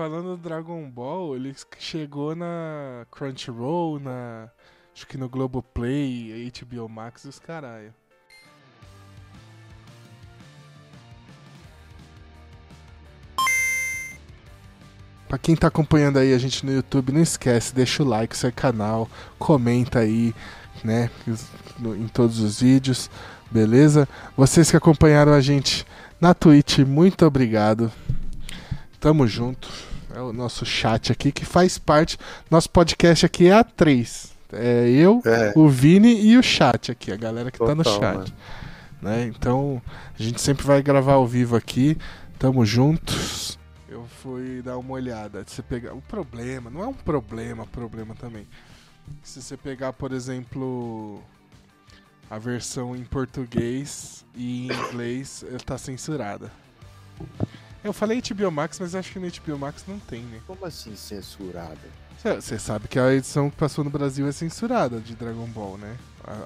Falando do Dragon Ball, ele chegou na Crunchyroll, na. Acho que no Globoplay, HBO Max e os caralho. Pra quem tá acompanhando aí a gente no YouTube, não esquece, deixa o like, seu canal, comenta aí, né, em todos os vídeos, beleza? Vocês que acompanharam a gente na Twitch, muito obrigado. Tamo junto. É o nosso chat aqui que faz parte. Nosso podcast aqui é a 3. É eu, é. o Vini e o chat aqui, a galera que Total, tá no chat. Né? Então, a gente sempre vai gravar ao vivo aqui. Tamo juntos eu fui dar uma olhada. Se você pegar. O problema, não é um problema, problema também. Se você pegar, por exemplo, a versão em português e em inglês, ela tá censurada. Eu falei HBO Max, mas acho que no HBO Max não tem, né? Como assim censurada? Você sabe que a edição que passou no Brasil é censurada de Dragon Ball, né?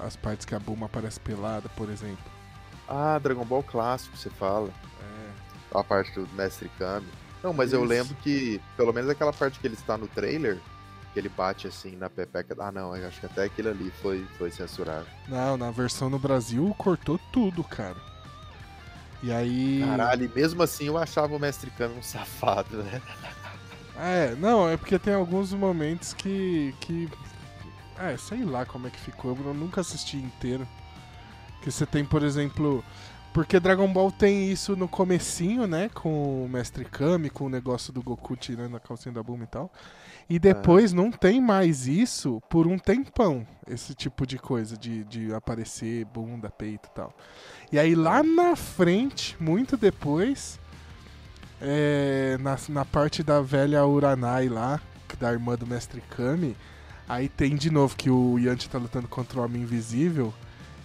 As partes que a Bulma aparece pelada, por exemplo. Ah, Dragon Ball clássico, você fala. É. A parte do Mestre Kami. Não, mas Isso. eu lembro que, pelo menos aquela parte que ele está no trailer, que ele bate assim na pepeca. Ah, não, eu acho que até aquilo ali foi, foi censurado. Não, na versão no Brasil cortou tudo, cara. E aí. Caralho, mesmo assim eu achava o Mestre Kami um safado, né? É, não, é porque tem alguns momentos que. que... É, sei lá como é que ficou, eu nunca assisti inteiro. Que você tem, por exemplo, porque Dragon Ball tem isso no comecinho, né? Com o Mestre Kami, com o negócio do Goku tirando a calcinha da Bulma e tal. E depois não tem mais isso por um tempão. Esse tipo de coisa, de, de aparecer bunda, peito e tal. E aí lá na frente, muito depois, é, na, na parte da velha Uranai lá, da irmã do Mestre Kami, aí tem de novo que o Yanti tá lutando contra o Homem Invisível.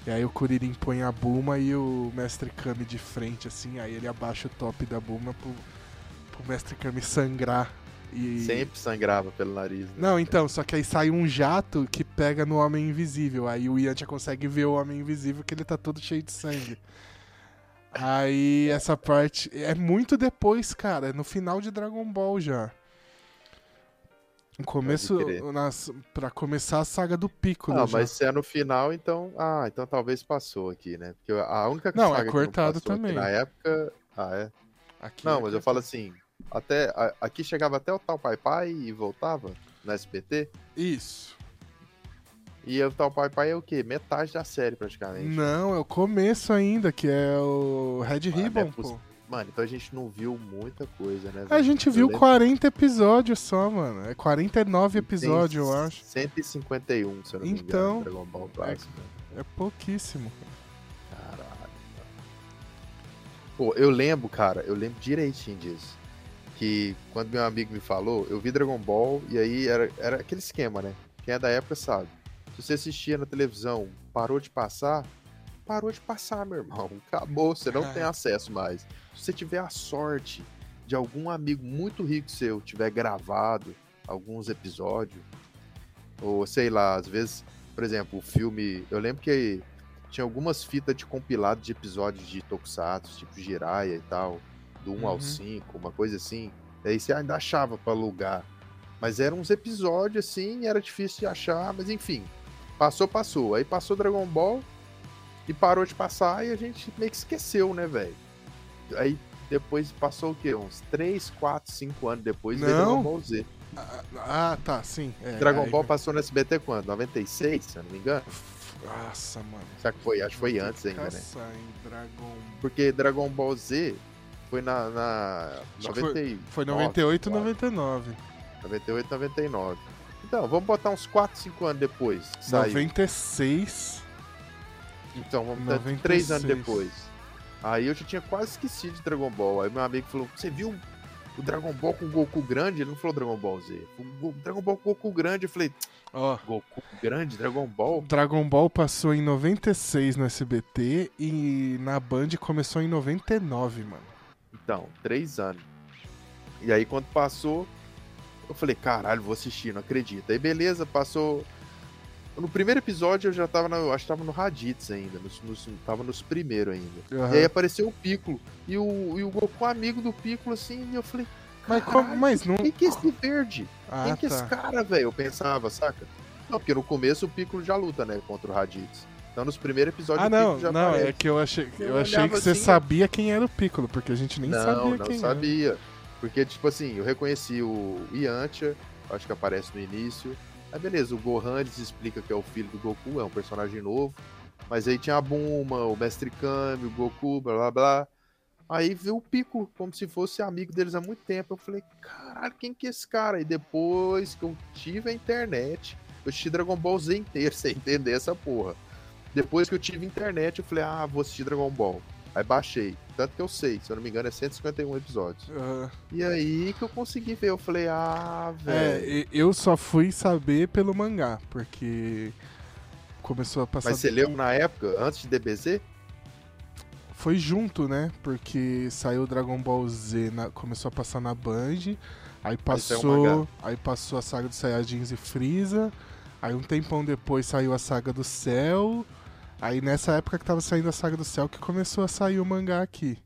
E aí o Kuririn põe a Bulma e o Mestre Kami de frente, assim, aí ele abaixa o top da Bulma pro, pro Mestre Kami sangrar. E... Sempre sangrava pelo nariz. Né? Não, então, só que aí sai um jato que pega no Homem Invisível. Aí o Yantia consegue ver o Homem Invisível que ele tá todo cheio de sangue. Aí essa parte é muito depois, cara, é no final de Dragon Ball já. No começo, nas, pra começar a saga do Pico, Ah, mas se é no final, então. Ah, então talvez passou aqui, né? Porque a única não, é cortado não também. na época. Ah, é? Aqui não, é mas eu falo assim. Até, a, aqui chegava até o tal Pai Pai e voltava no SBT? Isso. E o tal Pai Pai é o quê? Metade da série, praticamente. Não, é o começo ainda, que é o Red ah, Ribbon, é pô. Mano, então a gente não viu muita coisa, né? A gente viu 40 episódios só, mano. É 49 episódios, eu acho. 151, se eu não me então, engano, Dragon Ball Clássico. É, é pouquíssimo. Caralho. Pô, eu lembro, cara, eu lembro direitinho disso. Que quando meu amigo me falou, eu vi Dragon Ball e aí era, era aquele esquema, né? Quem é da época sabe. Se você assistia na televisão, parou de passar, parou de passar, meu irmão. Acabou, você não tem acesso mais. Se você tiver a sorte de algum amigo muito rico seu tiver gravado alguns episódios, ou sei lá, às vezes, por exemplo, o filme. Eu lembro que tinha algumas fitas de compilado de episódios de Tokusatsu, tipo Jiraiya e tal, do 1 uhum. ao 5, uma coisa assim. Aí você ainda achava para alugar. Mas eram uns episódios assim, era difícil de achar, mas enfim. Passou, passou. Aí passou Dragon Ball, e parou de passar e a gente meio que esqueceu, né, velho? Aí depois passou o quê? Uns 3, 4, 5 anos depois veio Dragon Ball Z. Ah, ah tá, sim. É, Dragon aí... Ball passou no SBT quando? 96, se eu não me engano? Nossa, mano. Será que foi? Acho que foi antes ainda, né? Dragon... Porque Dragon Ball Z foi na. na 90... foi, foi 98 e 99. 98 99. Então, vamos botar uns 4, 5 anos depois. 96. Então, vamos 96. três anos depois. Aí eu já tinha quase esquecido de Dragon Ball. Aí meu amigo falou: Você viu o Dragon Ball com o Goku grande? Ele não falou Dragon Ball Z. O Dragon Ball com o Goku grande. Eu falei: Ó, oh, Goku grande, Dragon Ball? Dragon Ball passou em 96 no SBT e na Band começou em 99, mano. Então, três anos. E aí quando passou, eu falei: Caralho, vou assistir, não acredito. Aí beleza, passou no primeiro episódio eu já tava, no, acho que tava no Raditz ainda, nos, nos, tava nos primeiros ainda. Uhum. E aí apareceu o Piccolo. E o, e o Goku amigo do Piccolo, assim, e eu falei, Mas, como, mas não. Quem que é esse verde? Ah, Quem que é esse tá. cara, velho? Eu pensava, saca? Não, porque no começo o Piccolo já luta, né, contra o Raditz. Então nos primeiros episódios Ah, o não, Piccolo já não, aparece. é que eu achei, Eu eu achei que você assim, sabia quem era o Piccolo, porque a gente nem não, sabia não quem sabia. Porque, tipo assim, eu reconheci o Yantia, acho que aparece no início. Aí beleza, o Gohan eles explica que é o filho do Goku, é um personagem novo. Mas aí tinha a Buma, o Mestre Kami, o Goku, blá blá blá. Aí veio o Pico, como se fosse amigo deles há muito tempo. Eu falei, caralho, quem que é esse cara? E depois que eu tive a internet, eu assisti Dragon Ball Z inteiro, sem entender essa porra. Depois que eu tive internet, eu falei, ah, vou assistir Dragon Ball. Aí baixei. Tanto que eu sei, se eu não me engano, é 151 episódios. era. E aí que eu consegui ver. Eu falei, ah, É, velho. e- eu só fui saber pelo mangá, porque começou a passar. Mas você leu na época, antes de DBZ? Foi junto, né? Porque saiu Dragon Ball Z, na- começou a passar na Band, aí passou, mangá. aí passou a saga dos Saiyajins e Freeza, aí um tempão depois saiu a saga do Cell, aí nessa época que tava saindo a saga do Cell que começou a sair o mangá aqui.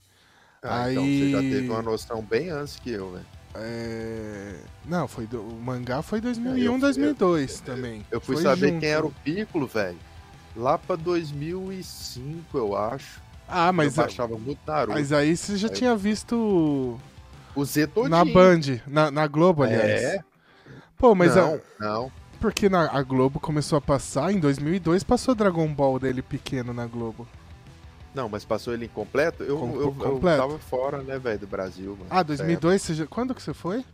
Ah, Aí- então você já teve uma noção bem antes que eu, né? É... Não, foi do... o mangá foi É, eu 2001, fui- 2002 também. Eu fui Foi saber junto. quem era o Piccolo, velho. Lá pra 2005, eu acho. Ah, mas, eu baixava muito Naruto. mas aí você já Aí- tinha visto O Z todinho. na Band, na, na Globo, aliás. É? Pô, mas a- não, não. Porque na, a Globo começou a passar, em 2002 passou Dragon Ball dele pequeno na Globo. Não, mas passou ele incompleto? Eu, Com- eu, eu completo. tava fora, né, velho, do Brasil. Mano. Ah, 2002, você já... quando que você foi?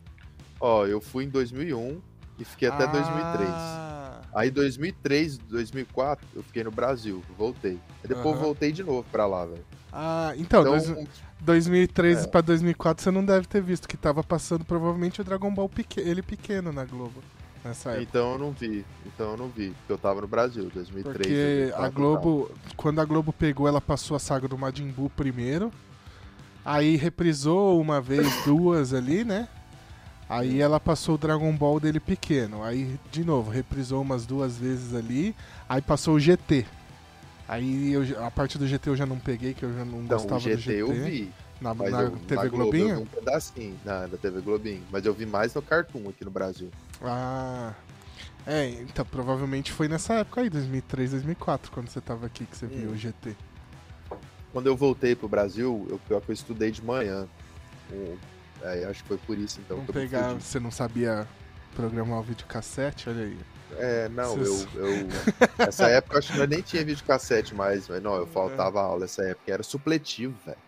Ó, eu fui em 2001 e fiquei até 2003. Ah, Aí 2003, 2004, eu fiquei no Brasil, voltei. Aí depois Aham. voltei de novo pra lá, velho. Ah, então, Então, dois- 2003 é. pra 2004 você não deve ter visto, que tava passando provavelmente o Dragon Ball ele pequeno na Globo. Nessa época. então eu não vi. Então eu não vi, porque eu tava no Brasil, 2003. Porque 2004, a Globo, quando a Globo pegou, ela passou a saga do Majin Buu primeiro. Aí reprisou uma vez, duas ali, né? Aí ela passou o Dragon Ball dele pequeno. Aí, de novo, reprisou umas duas vezes ali. Aí passou o GT. Aí eu, a parte do GT eu já não peguei, que eu já não Então, gostava o GT do GT. eu vi, Na, na eu, TV na Globo Globinho? um pedacinho na, na TV Globinho. Mas eu vi mais no Cartoon aqui no Brasil. Ah. É, então provavelmente foi nessa época aí, 2003, 2004, quando você tava aqui que você viu Hum. o GT. Quando eu voltei pro Brasil, eu, pior que eu estudei de manhã. É, acho que foi por isso, então. Me pegar, você não sabia programar o videocassete, olha aí. É, não, eu, Vocês- eu. Essa época eu acho que eu nem tinha videocassete mais, mas não, eu faltava aula essa época. Era supletivo, velho.